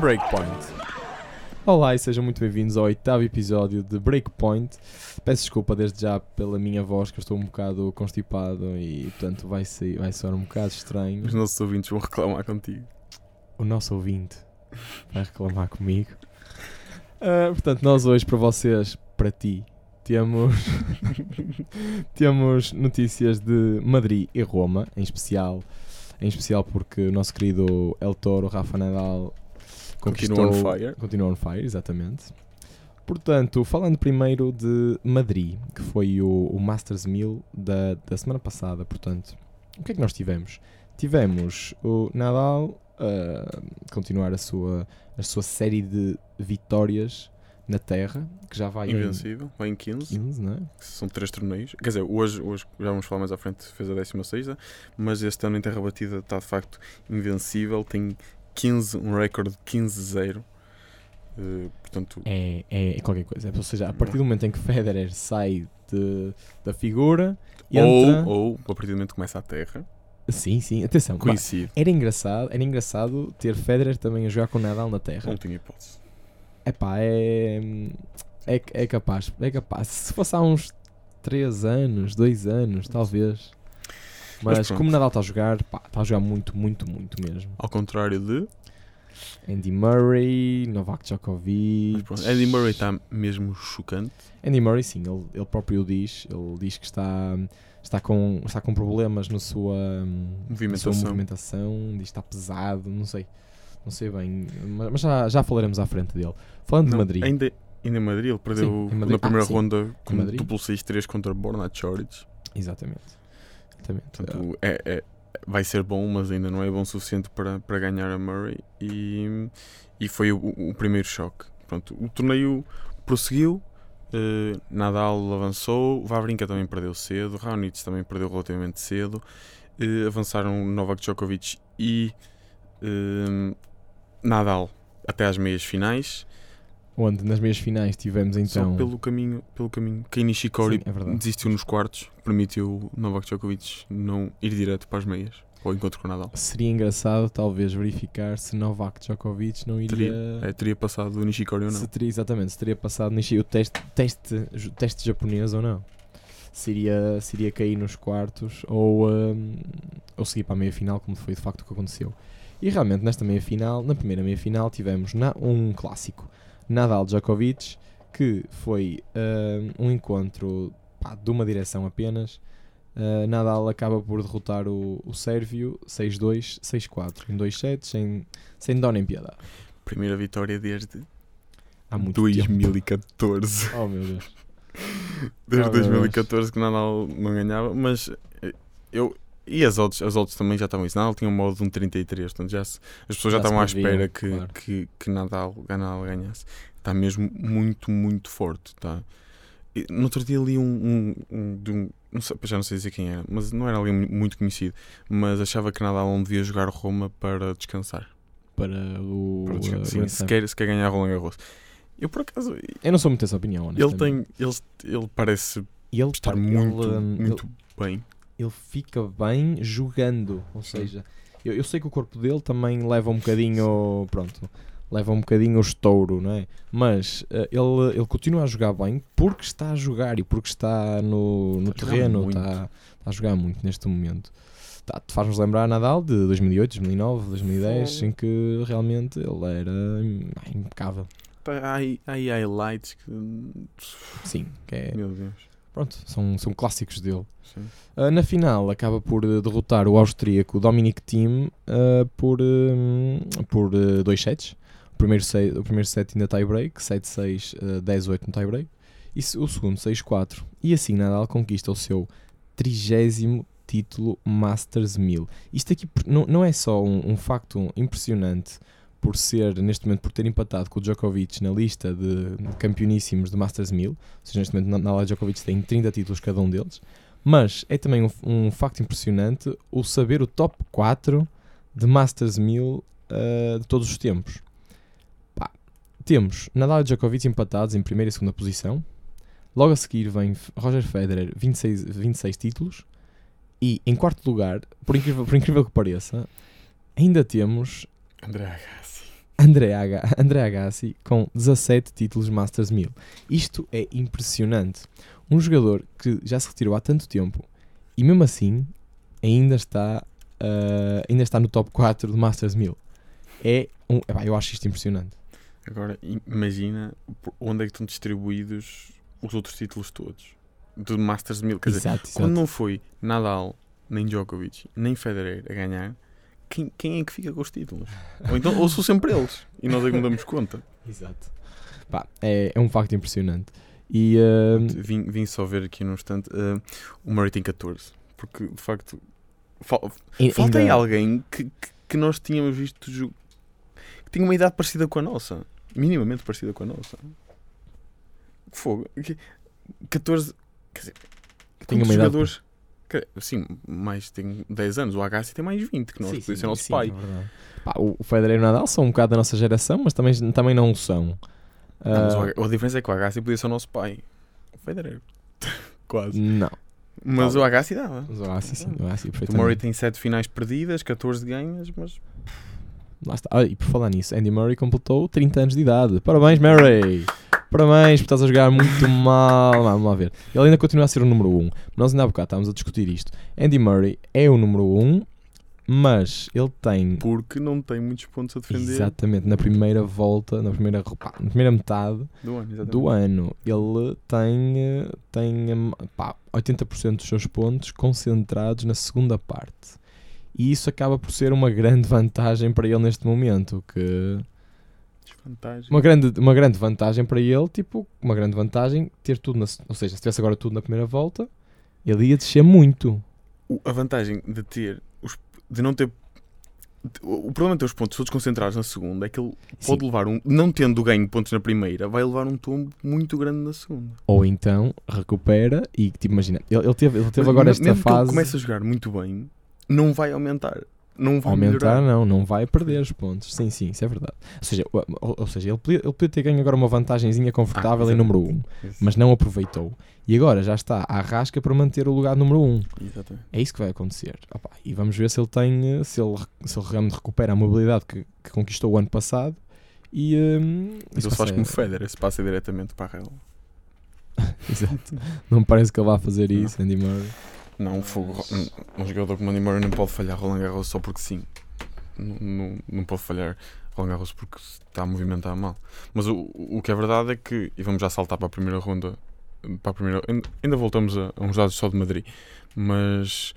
Breakpoint. Olá e sejam muito bem-vindos ao oitavo episódio de Breakpoint. Peço desculpa desde já pela minha voz, que eu estou um bocado constipado e, portanto, vai, ser, vai soar um bocado estranho. Os nossos ouvintes vão reclamar contigo. O nosso ouvinte vai reclamar comigo. Ah, portanto, nós hoje, para vocês, para ti, temos, temos notícias de Madrid e Roma, em especial, em especial porque o nosso querido El Toro, Rafa Nadal, Continua on fire. Continua on fire, exatamente. Portanto, falando primeiro de Madrid, que foi o, o Masters 1000 da, da semana passada, portanto, o que é que nós tivemos? Tivemos o Nadal a continuar a sua, a sua série de vitórias na Terra, que já vai Invencível, vai em em 15. 15, não é? São três torneios. Quer dizer, hoje, hoje já vamos falar mais à frente, fez a 16, mas este ano em Terra Batida está de facto invencível. Tem 15, um recorde de 15-0. Eh, portanto, É, é, é qualquer coisa. Ou seja, a partir do momento em que Federer sai de- da figura, entra... ou, ou, a partir do momento que começa a Terra, Sim, sim, atenção. Coincide. Era engraçado, era engraçado ter Federer também a jogar com Nadal na Terra. Não tinha hipótese. Epá, é, é, é capaz, é capaz. Se fosse há uns 3 anos, 2 anos, talvez. Mas Mas, como Nadal está a jogar, pá, está a jogar muito, muito, muito mesmo. Ao contrário de. Andy Murray, Novak Djokovic. Andy Murray está mesmo chocante. Andy Murray, sim, ele, ele próprio diz, ele diz que está, está, com, está com problemas na sua, na sua Movimentação. movimentação, diz que está pesado, não sei. Não sei bem, mas já, já falaremos à frente dele. Falando de Não, Madrid. Ainda, ainda em Madrid, ele perdeu Sim, Madrid. na primeira Ah, ronda com duplo 6-3 contra Borna Choric. Exatamente. Exatamente. Portanto, é, é- vai ser bom, mas ainda não é bom o suficiente para, para ganhar a Murray. E, e foi o, o primeiro choque. Pronto, o torneio prosseguiu. eh, Nadal avançou, Wawrinka também perdeu cedo, Raonic também perdeu relativamente cedo. eh, avançaram Novak Djokovic e eh, Nadal até às meias finais. Onde nas meias finais tivemos então. Só pelo caminho, pelo caminho. Kei Nishikori é desistiu nos quartos, permitiu Novak Djokovic não ir direto para as meias, ao encontro com o Nadal. Seria engraçado talvez verificar se Novak Djokovic não iria. Teria, é, teria passado o Nishikori ou não. se teria, exatamente, se teria passado o teste, teste, teste japonês ou não. Se iria, se iria cair nos quartos ou, hum, ou seguir para a meia final, como foi de facto o que aconteceu. E realmente nesta meia final, na primeira meia final, tivemos na- um clássico. Nadal Djokovic, que foi hum, um encontro pá, de uma direção apenas. Uh, Nadal acaba por derrotar o, o Sérvio 6-2, 6-4 em dois sets, sem, sem dó nem piedade. Primeira vitória desde Há muito tempo. 2014. Oh meu Deus. Desde Oh, meu 2014 que o Nadal não ganhava, mas eu. E as odds, as odds também já estavam isso. Nadal tinha um modo de um 33, portanto já se- as pessoas já, Já estavam à espera que, claro. que, que Nadal, Nadal ganhasse. Está mesmo muito, muito forte. Tá? E No outro dia li um, um, um, de um- não sei, já não sei dizer quem era, mas não era alguém mu- muito conhecido, mas achava que Nadal não devia jogar Roma para descansar. Para o. Para descansar. uh, Sim, se, quer, se quer ganhar Roland Garros. Eu por acaso, Eu não sou muito dessa opinião, ele tem, ele, ele parece ele, estar pá, muito, ele, um, muito bem. Ele, fica bem jogando. Ou seja, eu, eu sei que o corpo dele também leva um bocadinho. Pronto. Leva um bocadinho o estouro, não é? Mas uh, ele, ele continua a jogar bem porque está a jogar e porque está no, no Está terreno, está, está a jogar muito neste momento. Tá, te faz-nos lembrar Nadal de 2008, 2009, 2010, Fogo. em que realmente ele era impecável. Há aí, há highlights que. Sim, que é, Meu Deus. Pronto, são, são clássicos dele. Uh, na final acaba por uh, derrotar o austríaco Dominic Thiem uh, por, um, por uh, dois sets. O primeiro, set, o primeiro set ainda tie-break, 7-6, uh, 10-8 no tie-break. E o segundo 6-4. E assim Nadal conquista o seu trigésimo título Masters 1000. Isto aqui não, não é só um, um facto impressionante por ser, neste momento, por ter empatado com o Djokovic na lista de campeoníssimos do Masters 1000. Ou seja, neste momento, Nadal e Djokovic têm 30 títulos cada um deles. Mas é também um, um facto impressionante o saber o top 4 de Masters 1000 uh, de todos os tempos. Pá, temos Nadal e Djokovic empatados em primeira e segunda posição. Logo a seguir vem Roger Federer, 26, 26 títulos. E em quarto lugar, por incrível, por incrível que pareça, ainda temos André Agassi. André, Aga, André Agassi com 17 títulos Masters 1000. Isto é impressionante. Um jogador que já se retirou há tanto tempo e mesmo assim ainda está, uh, ainda está no top 4 do Masters 1000. É um, epá, eu acho isto impressionante. Agora, imagina onde é que estão distribuídos os outros títulos todos do Masters 1000. Quer exato, dizer, quando não foi Nadal, nem Djokovic, nem Federer a ganhar, quem, quem é que fica com os títulos? ou, então, ou são sempre eles e nós é que não damos conta. Exato. Pá, é, é um facto impressionante. E, uh... vim, vim só ver aqui num instante. Uh, o Murray tem 14. Porque de facto. Fal e, falta ainda... aí alguém que, que, que, nós tínhamos visto que tinha uma idade parecida com a nossa. Minimamente parecida com a nossa. Fogo. 14. Quer dizer, tinha uma jogadores. Idade Sim, mais tem 10 anos. O Agassi tem mais 20 que nós, sim, podia ser nosso sim, pai. É Pá, o Federer e o Nadal são um bocado da nossa geração, mas também, também não são. Não, uh... a diferença é que o Agassi podia ser o nosso pai. O Federer. Quase. Não. Mas o Agassi dava. Mas o Agassi sim. O, Agassi, o Murray tem 7 finais perdidas, 14 ganhas, mas. Lá está. Ah, e por falar nisso, Andy Murray completou 30 anos de idade. Parabéns, Murray! Parabéns, estás a jogar muito mal. Vamos lá ver. Ele ainda continua a ser o número 1. Um. Nós ainda há bocado estávamos a discutir isto. Andy Murray é o número 1, um, mas ele tem. Porque não tem muitos pontos a defender. Exatamente, na primeira volta, na primeira, pá, na primeira metade do ano, do ano ele tem, tem pá, 80% dos seus pontos concentrados na segunda parte. E isso acaba por ser uma grande vantagem para ele neste momento. Que uma grande, uma grande vantagem para ele, tipo, uma grande vantagem ter tudo, na, ou seja, se tivesse agora tudo na primeira volta, ele ia descer muito. O, a vantagem de ter, os, de não ter o problema de ter os pontos todos concentrados na segunda é que ele Sim. pode levar um, não tendo ganho pontos na primeira, vai levar um tombo muito grande na segunda. Ou então recupera e tipo, imagina, ele, ele teve, ele teve agora esta fase. Que ele começa a jogar muito bem, não vai aumentar não vai aumentar, melhorar. não, não vai perder os pontos. Sim, sim, isso é verdade. Ou seja, ou, ou seja ele, podia, ele podia ter ganho agora uma vantagemzinha confortável ah, em número 1, um, mas não aproveitou. E agora já está à rasca para manter o lugar número 1. Um. Exatamente. É isso que vai acontecer. Opa, e vamos ver se ele tem, se ele, se ele realmente recupera a mobilidade que, que conquistou o ano passado. E um, isso ele faz como Federer, se passa diretamente para a. Exato. Não parece que ele vá fazer isso, Andy Murray. Não, um, fogo, um, jogador como Andy Murray não pode falhar Roland Garros só porque sim. Não, não, não pode falhar Roland Garros porque está a movimentar mal. Mas o, o que é verdade é que, e vamos já saltar para a primeira ronda, para a primeira, ainda voltamos a, a uns dados só de Madrid, mas,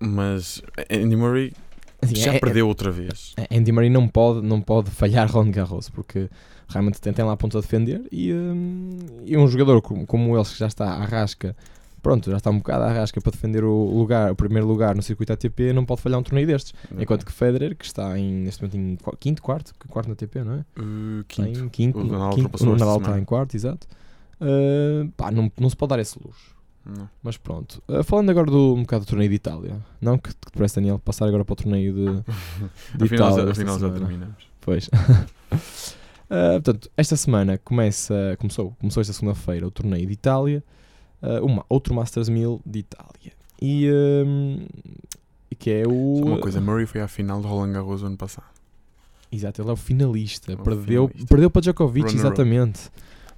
mas Andy Murray assim, já é, perdeu é, outra vez. Andy Murray não pode, não pode falhar Roland Garros porque realmente tem, tem lá pontos a defender e, um, e um jogador como, como ele que já está à rasca pronto, já está um bocado à rasca para defender o lugar, o primeiro lugar no circuito ATP, não pode falhar um torneio destes. Enquanto que Federer, que está em, neste momento em quinto, quarto, quarto na ATP, não é? Uh, quinto. Em quinto. O Nadal, quinto, o Nadal está em quarto, exato. Uh, pá, não, não se pode dar esse luxo. Não. Mas pronto. Uh, falando agora do, um bocado do torneio de Itália. Não que, que parece, Daniel, passar agora para o torneio de, de afinal, Itália. Afinal já terminamos. Pois. uh, portanto, esta semana começa, começou, começou esta segunda-feira o torneio de Itália uh, uma, outro Masters 1000 de Itália. E um, que é o. Só uma coisa, Murray foi à final do Roland Garros ano passado. Exato, ele é o finalista. É o perdeu, finalista. perdeu para Djokovic, exatamente.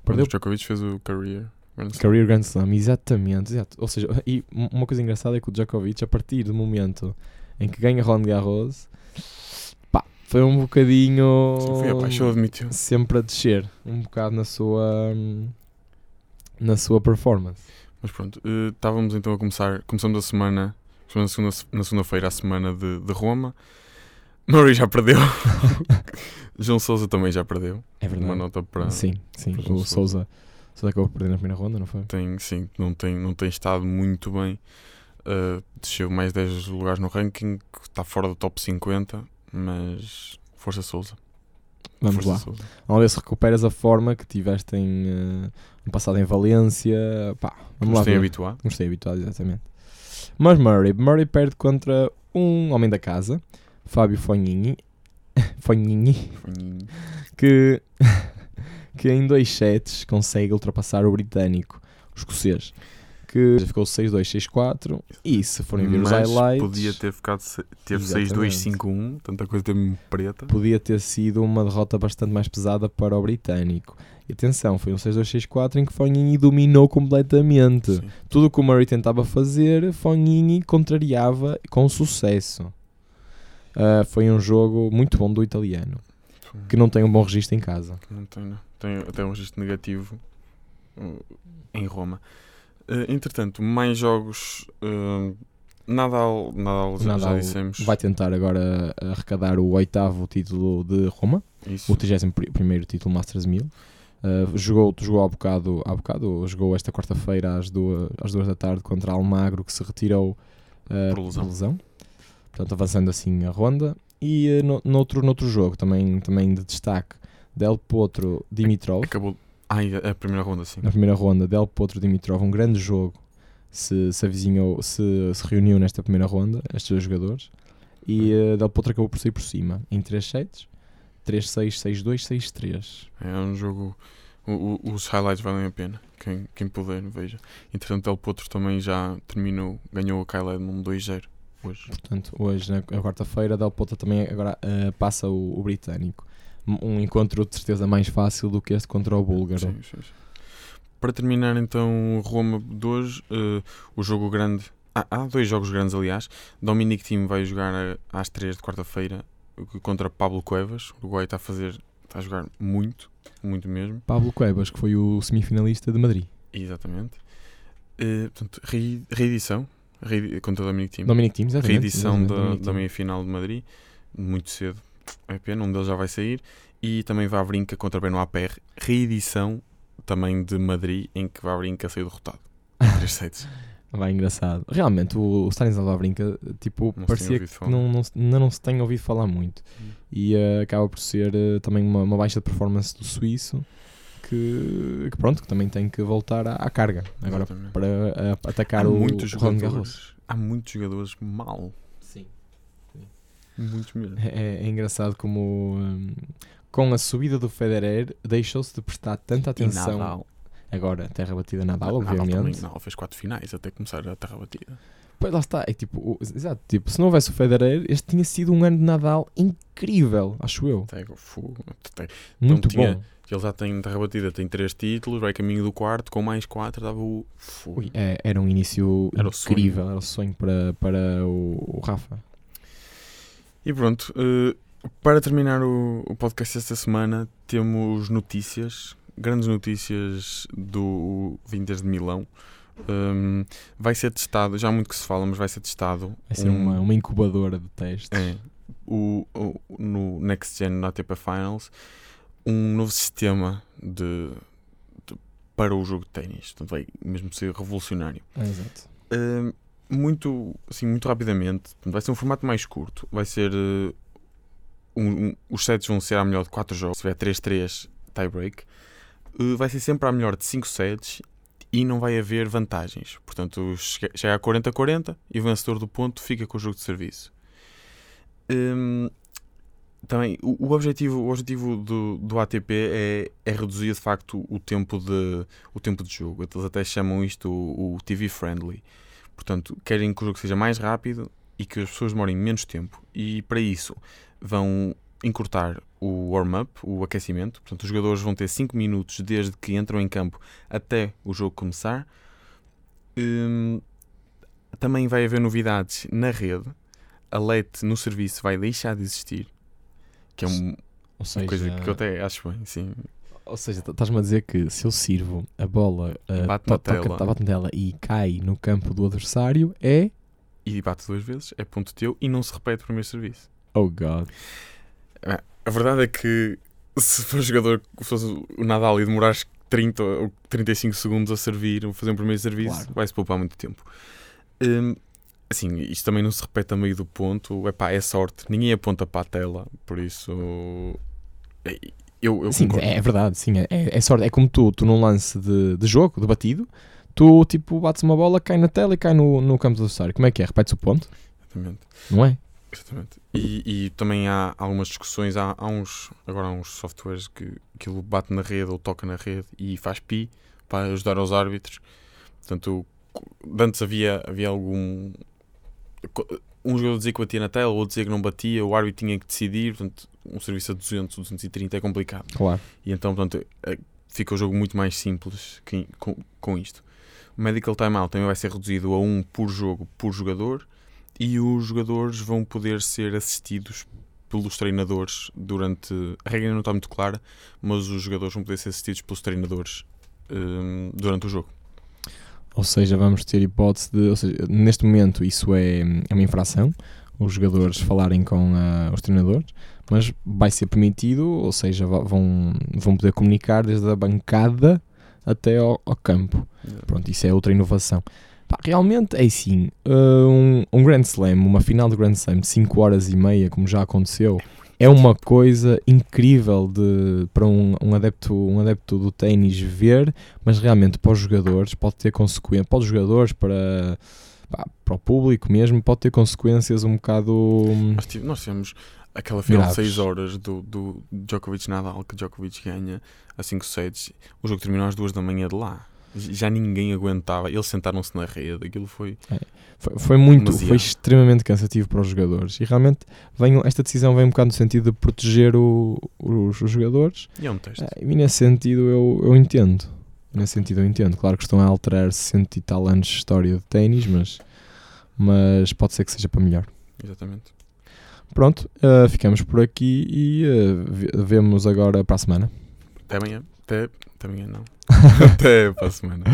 Perdeu... Djokovic fez o career. Grand career Grand Slam, exatamente, exato. Ou seja, e uma coisa engraçada é que o Djokovic, a partir do momento em que ganha Roland Garros, pá, foi um bocadinho. Foi abaixo, admitiu. Sempre a descer, um bocado na sua. Hum, na sua performance. Mas pronto, uh, estávamos então a começar, começamos a semana, começamos na segunda-feira a semana de, de Roma. Murray já perdeu. João Souza também já perdeu. É verdade. Uma nota para. Sim, sim. Para o Souza, Souza acabou de perder na primeira ronda, não foi? Tem, sim, não tem, não tem estado muito bem. Uh, desceu mais 10 lugares no ranking, está fora do top 50, mas Força Souza. Vamos Força lá. Sousa. Vamos ver se recuperas a forma que tiveste em, no passado em Valência. Pá, vamos lá Nos tem ver. habituado. Não estou habituado, exatamente. Mas Murray. Murray perde contra um homem da casa, Fábio Fognini. Fognini. Que, que em dois sets consegue ultrapassar o britânico, o escocês. Que ficou 6-2, 6-4. E se forem ver os highlights. podia ter ficado. se- Teve Exatamente. 6-2-5-1. Tanta coisa teve preta. podia ter sido uma derrota bastante mais pesada para o britânico. E atenção, foi um 6-2-6-4 em que Fognini dominou completamente. Sim. Tudo o que o Murray tentava fazer, Fognini contrariava com sucesso. Ah, foi um jogo muito bom do italiano, que não tem um bom registro em casa. Não tem, não. Tem até um registro negativo uh, em Roma. Uh, entretanto, mais jogos. Uh, Nadal, Nadal, já, já Nadal dissemos. Vai tentar agora arrecadar o oitavo título de Roma, Isso. o 31 título Masters 1000. Ah, jogou, jogou há bocado, há bocado, jogou esta quarta-feira às duas, às duas da tarde contra Almagro, que se retirou ah, Por lesão. Portanto, avançando assim a ronda. E ah, no, noutro, noutro jogo, também, também de destaque, Del Potro Dimitrov. Acabou. Ai, a a primeira ronda, sim. Na primeira ronda, Del Potro Dimitrov, um grande jogo. Se, se avizinhou, se, se reuniu nesta primeira ronda, estes dois jogadores. E ah, Del Potro acabou por sair por cima em 3 sets: 3-6, 6-2, 6-3. É um jogo. o- o- os highlights valem a pena. Quem, quem puder, veja. Entretanto, El Potro também já terminou. Ganhou a Kyle Edmund 2-0 hoje. Portanto, hoje, na quarta-feira, Del Potro também agora ah, passa o, o britânico. Um encontro de certeza mais fácil do que este contra o búlgaro. Sim, sim, sim. Para terminar então Roma de hoje, eh, o jogo grande. Ah, há dois jogos grandes, aliás. Dominic Thiem vai jogar eh, às 3 de quarta-feira contra Pablo Cuevas. O Uruguai está a fazer. Está a jogar muito, muito mesmo. Pablo Cuevas, que foi o semifinalista de Madrid. Exatamente. Eh, portanto, re- reedição reedi- contra Dominic Thiem. Dominic Thiem, exatamente. reedição exatamente, da, da meia-final de Madrid, muito cedo. É pena, um deles já vai sair. E também Vavrinca contra Benoit Paire, reedição também de Madrid, em que Vavrinca saiu derrotado. Três sets. Vai engraçado. Realmente, o, o Stanislav Wawrinka, tipo, Não se parecia tem que ouvido falar. não, não, ainda não se tem ouvido falar muito. Hum. E eh, acaba por ser eh, também uma, uma baixa de performance do suíço, que, que pronto, que também tem que voltar à, à carga. Agora, Exatamente. para eh, atacar há o, muitos o Roland Garros. jogadores. Há muitos jogadores mal. Muitos mesmo. É, é engraçado como hum, com a subida do Federer deixou-se de prestar tanta E atenção. Nadal. Agora, terra batida Nadal, Nadal obviamente. também, Nadal fez quatro finais até começar a terra batida. Pois lá está, é tipo, o- exato, tipo, se não houvesse o Federer, este tinha sido um ano de Nadal incrível, acho eu. Até o fogo. Muito tinha- bom. Ele já tem terra batida, tem três títulos, vai caminho do quarto, com mais quatro, dava o fogo. Ui, é- era um início Era o incrível, era o sonho para, para o, o Rafa. E pronto, eh, para terminar o, podcast esta semana, temos notícias, grandes notícias do Vintage de Milão. Um, vai ser testado, já há muito que se fala, mas vai ser testado. Vai ser um- uma, uma incubadora de testes. é, o, o- no Next Gen na ATP Finals um novo sistema de, de- para o jogo de ténis. Portanto, vai mesmo ser revolucionário. Ah, exato. Uh, muito, assim, muito rapidamente, vai ser um formato mais curto. Vai ser. uh, um- um- os sets vão ser a melhor de 4 jogos. Se tiver 3-3 tie-break, uh, vai ser sempre a melhor de 5 sets e não vai haver vantagens. Portanto, chega a 40-40 e o vencedor do ponto fica com o jogo de serviço. Um, também, o, o objetivo, o objetivo do, do ATP é, é reduzir de facto o tempo de, o tempo de jogo. Eles até chamam isto o, o TV friendly. Portanto, querem que o jogo seja mais rápido e que as pessoas demorem menos tempo. E para isso vão encurtar o warm-up, o aquecimento. Portanto, os jogadores vão ter 5 minutos desde que entram em campo até o jogo começar. Hum, também vai haver novidades na rede. A LED no serviço vai deixar de existir. Que é um- Ou uma seja, coisa que eu até acho bem, sim. Ou seja, estás-me a dizer que se eu sirvo a bola ah, Bate na to- toca- tela. bate na tela e cai no campo do adversário, é. E bate duas vezes, é ponto teu e não se repete o primeiro serviço. Oh God. A verdade é que se for jogador que fosse o Nadal e demorares 30 ou 35 segundos a servir ou fazer um primeiro serviço, Claro. vai-se poupar muito tempo. Hum, assim, isto também não se repete a meio do ponto. Epá, é sorte. Ninguém aponta para a tela, por isso. É, Eu, eu sim, concordo. é, é verdade, sim, é, é sorte. É como tu, tu num lance de, de jogo, de batido, tu tipo bates uma bola, cai na tela e cai no, no campo do adversário. Como é que é? Repetes o ponto? Exatamente. Não é? Exatamente. E, e também há algumas discussões, há, há uns, agora há uns softwares que aquilo bate na rede ou toca na rede e faz pi para ajudar os árbitros. Portanto, antes havia, havia algum. Um jogador dizia que batia na tela, outro dizia que não batia, o árbitro tinha que decidir. Portanto, um serviço a 200, 230 é complicado. Claro. E então, portanto, eh, fica o jogo muito mais simples que- com, com isto. O medical timeout também vai ser reduzido a um por jogo por jogador e os jogadores vão poder ser assistidos pelos treinadores durante. A regra não está muito clara, mas os jogadores vão poder ser assistidos pelos treinadores hum, durante o jogo. Ou seja, vamos ter hipótese de. Seja, neste momento isso é, é uma infração, os jogadores falarem com ah, os treinadores, mas vai ser permitido, ou seja, vão, vão poder comunicar desde a bancada até ao, ao campo. Pronto, isso é outra inovação. Pá, realmente é assim, uh, um, um Grand Slam, uma final de Grand Slam de 5 horas e meia, como já aconteceu, é uma coisa incrível de, para um, um adepto, um adepto do ténis ver, mas realmente para os jogadores pode ter consequências, para os jogadores, para, para o público mesmo, pode ter consequências um bocado... Nós, tive- nós tivemos aquela final de 6 horas do, do Djokovic Nadal, que Djokovic ganha a 5 sets. O jogo terminou às 2 da manhã de lá. Já ninguém aguentava. Eles sentaram-se na rede. Aquilo foi. Foi, foi muito, Demasiado. foi extremamente cansativo para os jogadores e realmente vem, esta decisão vem um bocado no sentido de proteger o- os, os jogadores E é um teste. Ah, e nesse sentido eu, eu entendo. Nesse sentido eu entendo. Claro que estão a alterar cento e tal anos de história de ténis, mas, mas pode ser que seja para melhor. Exatamente. Pronto, ah, ficamos por aqui e ve- vemos agora para a semana. Até amanhã. Até, até amanhã, não. taip, pas mane.